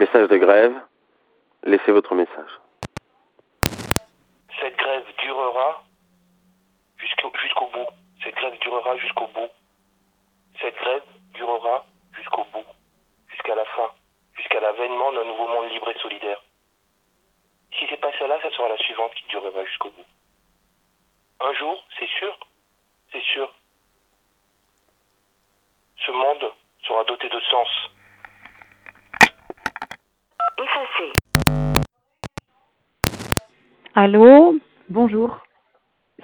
Message de grève. Laissez votre message. Cette grève durera jusqu'au bout. Cette grève durera jusqu'au bout. Cette grève durera jusqu'au bout. Jusqu'à la fin. Jusqu'à l'avènement d'un nouveau monde libre et solidaire. Si c'est pas celle-là, ça sera la suivante qui durera jusqu'au bout. Un jour, c'est sûr, c'est sûr, ce monde sera doté de sens. Effacé. Allô Bonjour,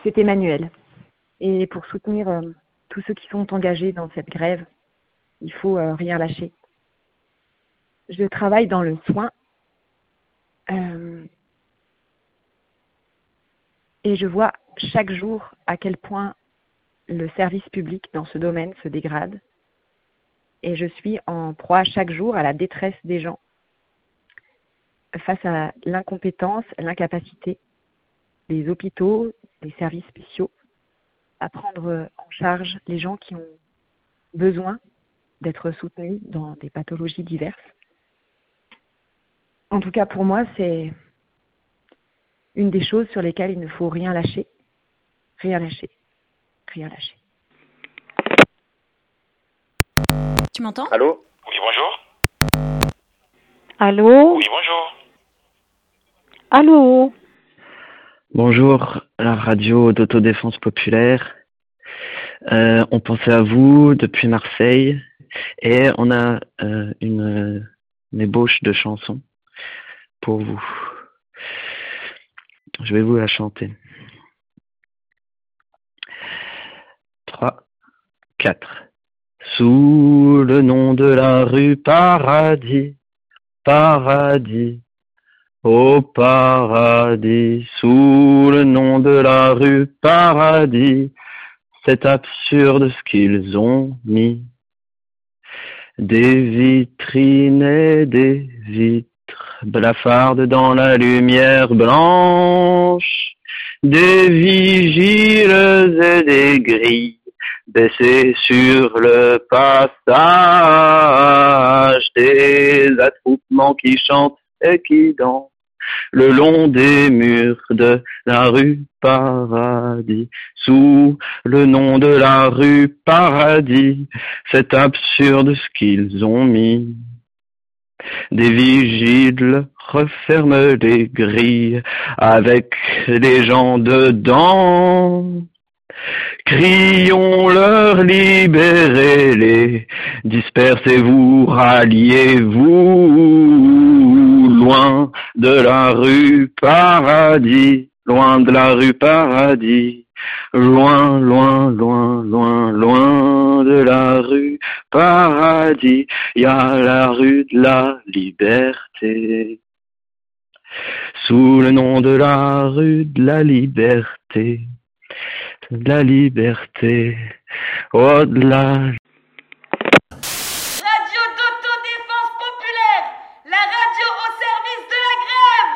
c'est Emmanuel. Et pour soutenir euh, tous ceux qui sont engagés dans cette grève, il faut euh, rien lâcher. Je travaille dans le soin euh, et je vois chaque jour à quel point le service public dans ce domaine se dégrade. Et je suis en proie chaque jour à la détresse des gens face à l'incompétence, l'incapacité des hôpitaux, des services spéciaux à prendre en charge les gens qui ont besoin d'être soutenus dans des pathologies diverses. En tout cas, pour moi, c'est une des choses sur lesquelles il ne faut rien lâcher. Rien lâcher. Rien lâcher. Tu m'entends? Allô? Oui, bonjour. Allô? Oui, bonjour. Allô Bonjour, la radio d'autodéfense populaire. Euh, on pensait à vous depuis Marseille et on a euh, une, une ébauche de chanson pour vous. Je vais vous la chanter. 3, 4. Sous le nom de la rue Paradis, Paradis, au paradis, sous le nom de la rue Paradis, c'est absurde ce qu'ils ont mis. Des vitrines et des vitres blafardes dans la lumière blanche, des vigiles et des grilles baissées sur le passage, des attroupements qui chantent et qui dansent le long des murs de la rue Paradis, sous le nom de la rue Paradis, c'est absurde ce qu'ils ont mis. Des vigiles referment les grilles avec les gens dedans. Crions-leur, libérez-les, dispersez-vous, ralliez-vous, loin de la rue Paradis, loin de la rue Paradis, loin, loin, loin, loin, loin de la rue Paradis, il y a la rue de la liberté. Sous le nom de la rue de la liberté, la liberté, au-delà Radio d'autodéfense populaire, la radio au service de la grève.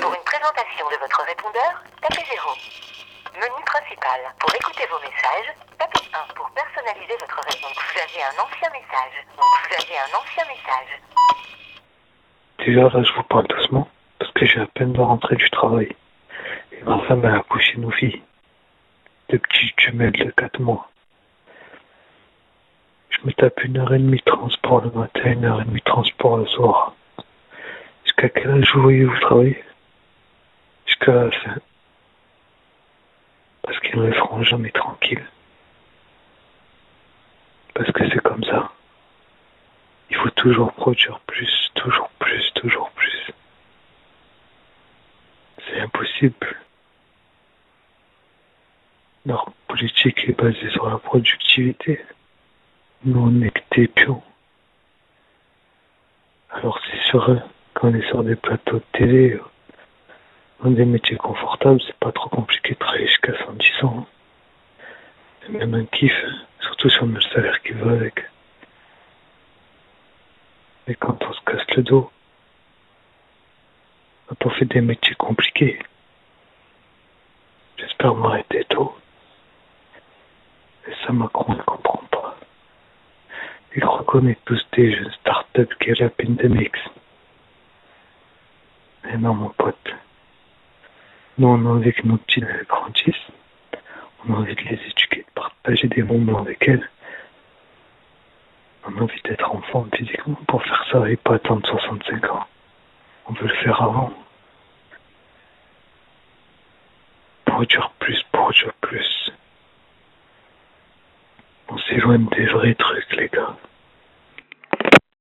Pour une présentation de votre répondeur, tapez 0. Menu principal. Pour écouter vos messages, tapez 1. Pour personnaliser votre réponse, vous avez un ancien message. Donc vous avez un ancien message. Déjà, là, je vous parle doucement, parce que j'ai à peine de rentrer du travail. Ma femme, a accouché nos filles. Deux petites jumelles de 4 mois. Je me tape une heure et demie de transport le matin, une heure et demie de transport le soir. Jusqu'à quel âge vous voyez vous travailler? Jusqu'à la fin. Parce qu'ils ne feront jamais tranquille. Parce que c'est comme ça. Il faut toujours produire plus, toujours plus, toujours plus. C'est impossible. Leur basée sur la productivité. Nous, on n'est que des pions. Alors c'est eux, quand on est sur des plateaux de télé, euh, dans des métiers confortables, c'est pas trop compliqué de travailler jusqu'à 110 ans. C'est même un kiff, hein, surtout si on a le salaire qui va avec. Mais quand on se casse le dos, quand on fait des métiers compliqués, j'espère m'arrêter tôt. Macron ne comprend pas. Il est tous des jeunes start-up qui la peine de mix. Mais non, mon pote. Nous, on a envie que nos petits grandissent. On a envie de les éduquer, de partager des moments avec elles. On a envie d'être en physiquement pour faire ça et pas attendre 65 ans. On veut le faire avant. Produire plus, produire plus. On s'éloigne des vrais trucs, les gars.